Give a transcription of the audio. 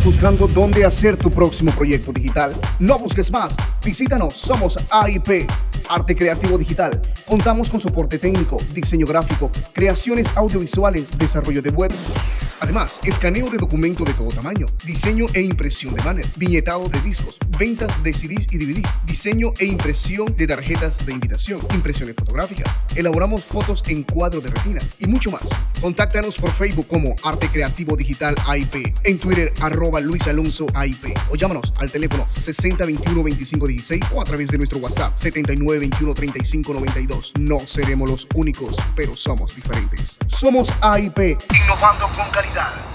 ¿Estás buscando dónde hacer tu próximo proyecto digital? No busques más. Visítanos. Somos AIP. Arte Creativo Digital. Contamos con soporte técnico, diseño gráfico, creaciones audiovisuales, desarrollo de web. Además, escaneo de documento de todo tamaño, diseño e impresión de banner, viñetado de discos, ventas de CDs y DVDs, diseño e impresión de tarjetas de invitación, impresiones fotográficas, elaboramos fotos en cuadro de retina y mucho más. Contáctanos por Facebook como Arte Creativo Digital AIP, en Twitter arroba Luis AIP o llámanos al teléfono 6021 2516 o a través de nuestro WhatsApp 7921 3592. No seremos los únicos, pero somos diferentes. Somos AIP, innovando con calidad.